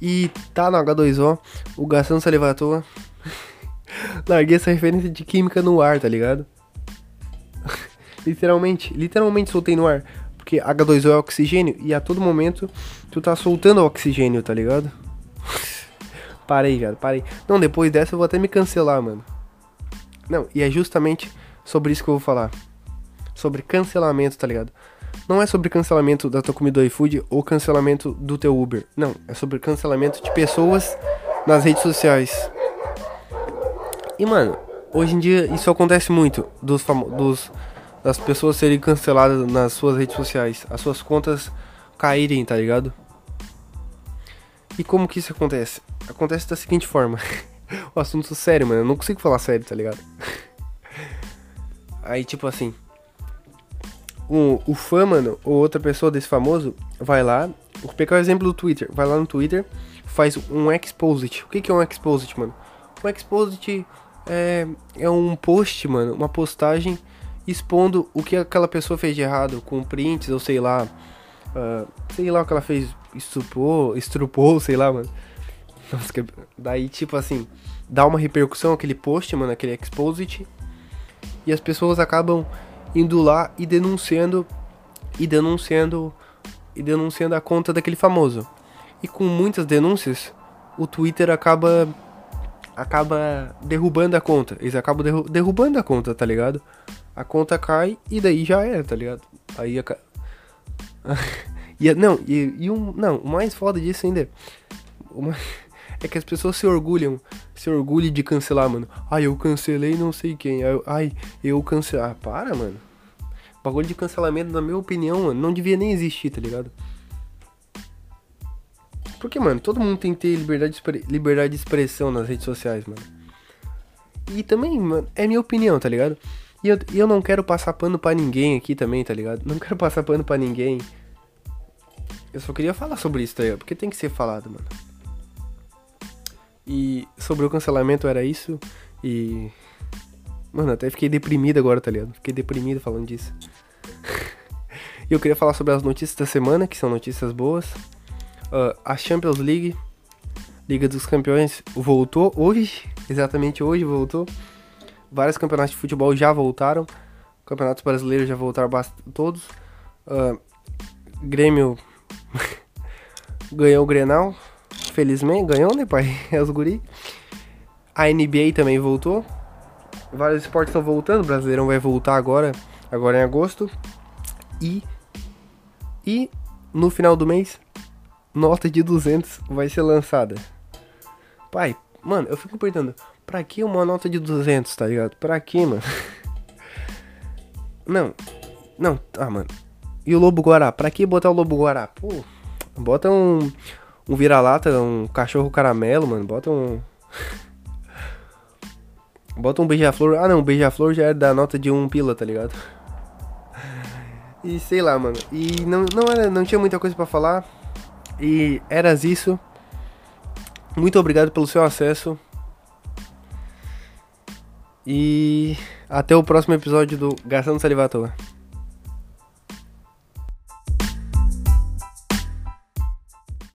E tá no H2O, o gastando saliva à toa. Larguei essa referência de química no ar, tá ligado? literalmente, literalmente soltei no ar. Porque H2O é oxigênio e a todo momento tu tá soltando oxigênio, tá ligado? parei, cara, parei. Não, depois dessa eu vou até me cancelar, mano. Não, e é justamente sobre isso que eu vou falar. Sobre cancelamento, tá ligado? Não é sobre cancelamento da tua comida do iFood ou cancelamento do teu Uber. Não, é sobre cancelamento de pessoas nas redes sociais. E, mano, hoje em dia isso acontece muito dos, dos das pessoas serem canceladas nas suas redes sociais, as suas contas caírem, tá ligado? E como que isso acontece? Acontece da seguinte forma. o assunto sério, mano. Eu não consigo falar sério, tá ligado? Aí, tipo assim. O, o fã, mano, ou outra pessoa desse famoso, vai lá. Vou pegar o exemplo do Twitter. Vai lá no Twitter, faz um exposit. O que, que é um exposit, mano? Um exposit é, é um post, mano. Uma postagem expondo o que aquela pessoa fez de errado, com prints ou sei lá. Uh, sei lá o que ela fez, estrupou, estrupou, sei lá, mano. Nossa, que... Daí, tipo assim, dá uma repercussão aquele post, mano, aquele exposit. E as pessoas acabam indo lá e denunciando e denunciando e denunciando a conta daquele famoso. E com muitas denúncias, o Twitter acaba acaba derrubando a conta. Eles acabam derru derrubando a conta, tá ligado? A conta cai e daí já era, tá ligado? Aí a e, não, e, e um, não, o mais foda disso ainda é, uma, é que as pessoas se orgulham, se orgulham de cancelar, mano. Ai, eu cancelei não sei quem. Ai, eu cancelei. Ah, para, mano. Bagulho de cancelamento, na minha opinião, mano, não devia nem existir, tá ligado? Porque, mano, todo mundo tem que ter liberdade de, liberdade de expressão nas redes sociais, mano. E também, mano, é minha opinião, tá ligado? E eu, eu não quero passar pano pra ninguém aqui também, tá ligado? Não quero passar pano pra ninguém. Eu só queria falar sobre isso, tá ligado? Porque tem que ser falado, mano. E sobre o cancelamento era isso. E. Mano, até fiquei deprimido agora, tá ligado? Fiquei deprimido falando disso. e eu queria falar sobre as notícias da semana, que são notícias boas. Uh, a Champions League, Liga dos Campeões, voltou hoje, exatamente hoje voltou. Vários campeonatos de futebol já voltaram. Campeonatos brasileiros já voltaram todos. Uh, Grêmio ganhou o Grenal. Felizmente, ganhou, né, pai? É os guri. A NBA também voltou. Vários esportes estão voltando. O Brasileirão vai voltar agora, agora em agosto. E e no final do mês nota de 200 vai ser lançada. Pai, mano, eu fico perguntando, pra que uma nota de 200, tá ligado? Pra que, mano? Não, não, ah, mano. E o Lobo Guará? Pra que botar o Lobo Guará? Pô, bota um, um vira-lata, um cachorro caramelo, mano. Bota um. Bota um beija-flor. Ah, não, beija-flor já é da nota de um pila, tá ligado? E sei lá, mano. E não, não, era, não tinha muita coisa para falar. E eras isso. Muito obrigado pelo seu acesso. E até o próximo episódio do Gastando Saliva.